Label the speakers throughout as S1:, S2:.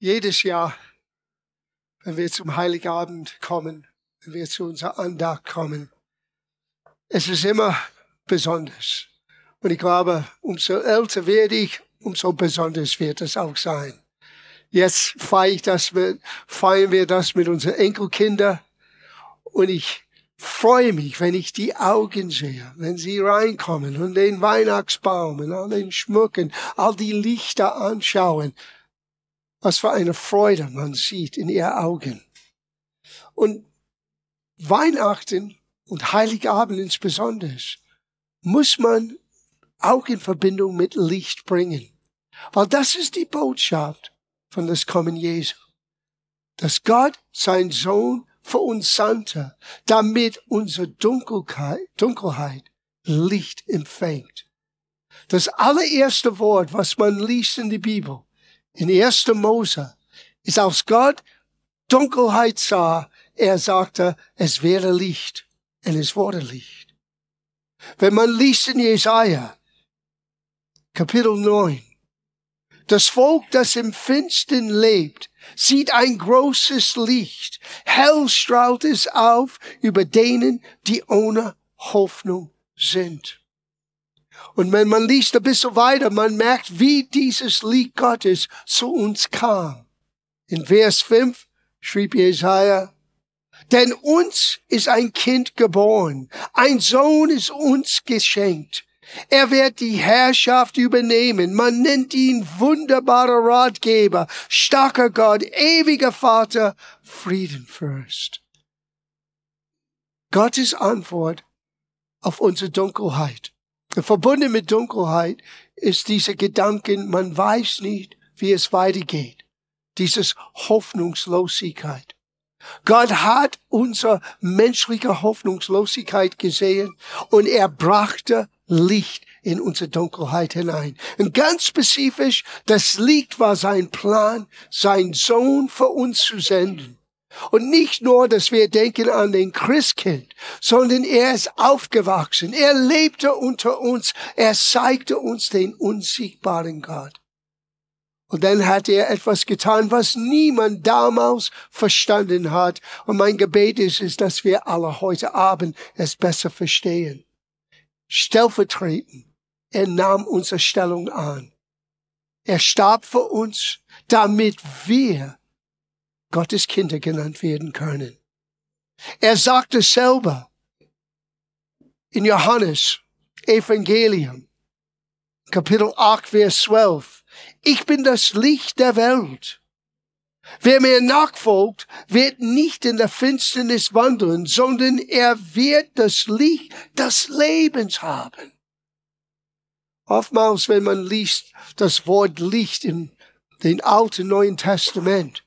S1: jedes Jahr, wenn wir zum Heiligabend kommen, wenn wir zu unserer Andacht kommen, es ist immer besonders. Und ich glaube, umso älter werde ich, umso besonders wird es auch sein. Jetzt feiere ich das mit, feiern wir das mit unseren Enkelkindern. Und ich freue mich, wenn ich die Augen sehe, wenn sie reinkommen und den Weihnachtsbaum und all den Schmucken, all die Lichter anschauen. Was für eine Freude man sieht in ihren Augen. Und Weihnachten und Heiligabend insbesondere muss man auch in Verbindung mit Licht bringen. Weil das ist die Botschaft von das Kommen Jesu. Dass Gott sein Sohn für uns sandte, damit unsere Dunkelheit, Dunkelheit Licht empfängt. Das allererste Wort, was man liest in der Bibel, in 1. Mose, ist, als Gott Dunkelheit sah, er sagte, es wäre Licht. Und es wurde Licht. Wenn man liest in Jesaja, Kapitel 9, das Volk, das im Finstern lebt, sieht ein großes Licht. Hell strahlt es auf über denen, die ohne Hoffnung sind. Und wenn man liest ein bisschen weiter, man merkt, wie dieses Lied Gottes zu uns kam. In Vers 5 schrieb Jesaja, denn uns ist ein Kind geboren, ein Sohn ist uns geschenkt. Er wird die Herrschaft übernehmen. Man nennt ihn wunderbarer Ratgeber, starker Gott, ewiger Vater, Friedenfürst. Gottes Antwort auf unsere Dunkelheit. Verbunden mit Dunkelheit ist dieser Gedanken, man weiß nicht, wie es weitergeht. Dieses Hoffnungslosigkeit. Gott hat unsere menschliche Hoffnungslosigkeit gesehen und er brachte Licht in unsere Dunkelheit hinein. Und ganz spezifisch, das Licht war sein Plan, sein Sohn für uns zu senden. Und nicht nur, dass wir denken an den Christkind, sondern er ist aufgewachsen, er lebte unter uns, er zeigte uns den unsiegbaren Gott. Und dann hat er etwas getan, was niemand damals verstanden hat. Und mein Gebet ist, ist, dass wir alle heute Abend es besser verstehen. Stellvertretend, er nahm unsere Stellung an. Er starb für uns, damit wir Gottes Kinder genannt werden können. Er sagte selber in Johannes Evangelium, Kapitel 8, Vers 12, ich bin das Licht der Welt. Wer mir nachfolgt, wird nicht in der Finsternis wandeln, sondern er wird das Licht des Lebens haben. Oftmals, wenn man liest das Wort Licht in den Alten Neuen Testament,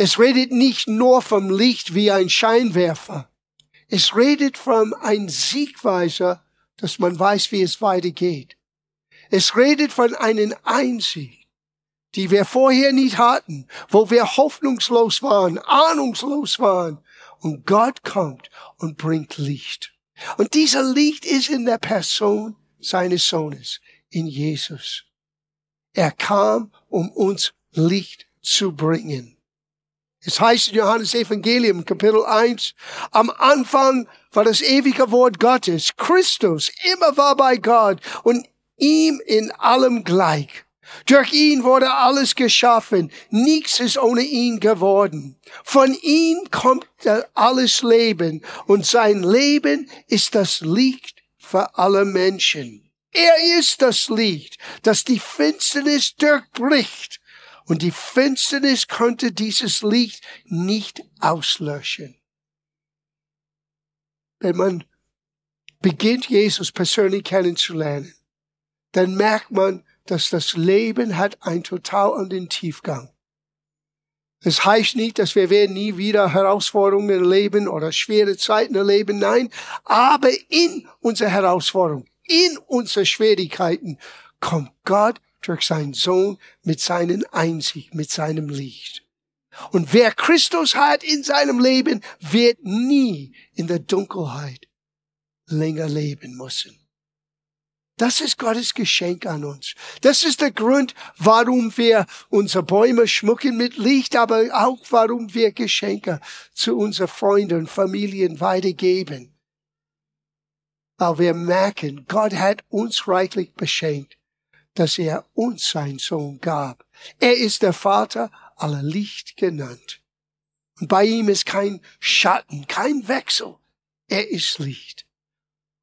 S1: es redet nicht nur vom Licht wie ein Scheinwerfer. Es redet von einem Siegweiser, dass man weiß, wie es weitergeht. Es redet von einem Einsicht, die wir vorher nicht hatten, wo wir hoffnungslos waren, ahnungslos waren. Und Gott kommt und bringt Licht. Und dieser Licht ist in der Person seines Sohnes, in Jesus. Er kam, um uns Licht zu bringen. Es heißt in Johannes Evangelium, Kapitel 1, am Anfang war das ewige Wort Gottes. Christus immer war bei Gott und ihm in allem gleich. Durch ihn wurde alles geschaffen. Nichts ist ohne ihn geworden. Von ihm kommt alles Leben und sein Leben ist das Licht für alle Menschen. Er ist das Licht, das die Finsternis durchbricht. Und die Finsternis konnte dieses Licht nicht auslöschen. Wenn man beginnt, Jesus persönlich kennenzulernen, dann merkt man, dass das Leben hat einen total anderen Tiefgang. Es heißt nicht, dass wir werden nie wieder Herausforderungen erleben oder schwere Zeiten erleben, nein, aber in unserer Herausforderung, in unsere Schwierigkeiten kommt Gott durch seinen Sohn mit seinen Einsicht, mit seinem Licht. Und wer Christus hat in seinem Leben, wird nie in der Dunkelheit länger leben müssen. Das ist Gottes Geschenk an uns. Das ist der Grund, warum wir unsere Bäume schmucken mit Licht, aber auch warum wir Geschenke zu unseren Freunden und Familien weitergeben. Weil wir merken, Gott hat uns reichlich beschenkt, dass er uns seinen Sohn gab. Er ist der Vater aller Licht genannt. Und bei ihm ist kein Schatten, kein Wechsel. Er ist Licht.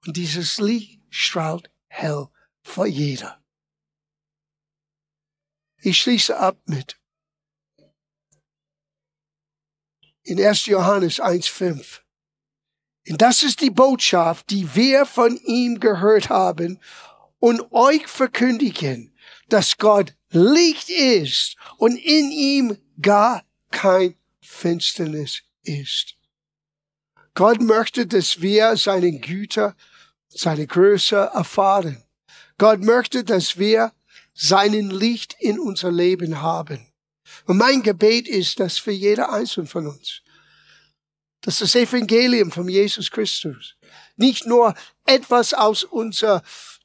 S1: Und dieses Licht strahlt hell vor jeder. Ich schließe ab mit in 1. Johannes 1.5. Und das ist die Botschaft, die wir von ihm gehört haben und euch verkündigen, dass Gott Licht ist und in ihm gar kein Finsternis ist. Gott möchte, dass wir seine Güter seine Größe erfahren. Gott möchte, dass wir seinen Licht in unser Leben haben. Und mein Gebet ist, dass für jeder Einzelne von uns, dass das Evangelium von Jesus Christus nicht nur etwas aus unserer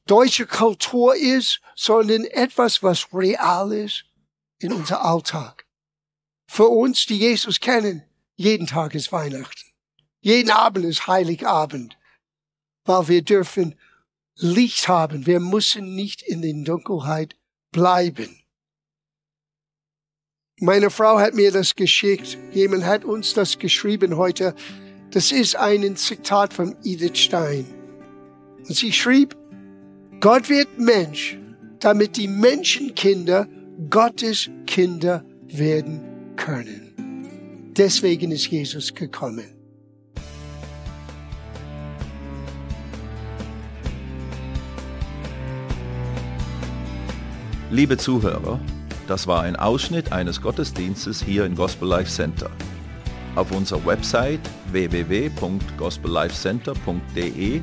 S1: deutschen Kultur ist, sondern etwas, was real ist in unser Alltag. Für uns, die Jesus kennen, jeden Tag ist Weihnachten. Jeden Abend ist Heiligabend weil wir dürfen Licht haben. Wir müssen nicht in der Dunkelheit bleiben. Meine Frau hat mir das geschickt. Jemand hat uns das geschrieben heute. Das ist ein Zitat von Edith Stein. Und sie schrieb, Gott wird Mensch, damit die Menschenkinder Gottes Kinder werden können. Deswegen ist Jesus gekommen.
S2: Liebe Zuhörer, das war ein Ausschnitt eines Gottesdienstes hier im Gospel Life Center. Auf unserer Website www.gospellifecenter.de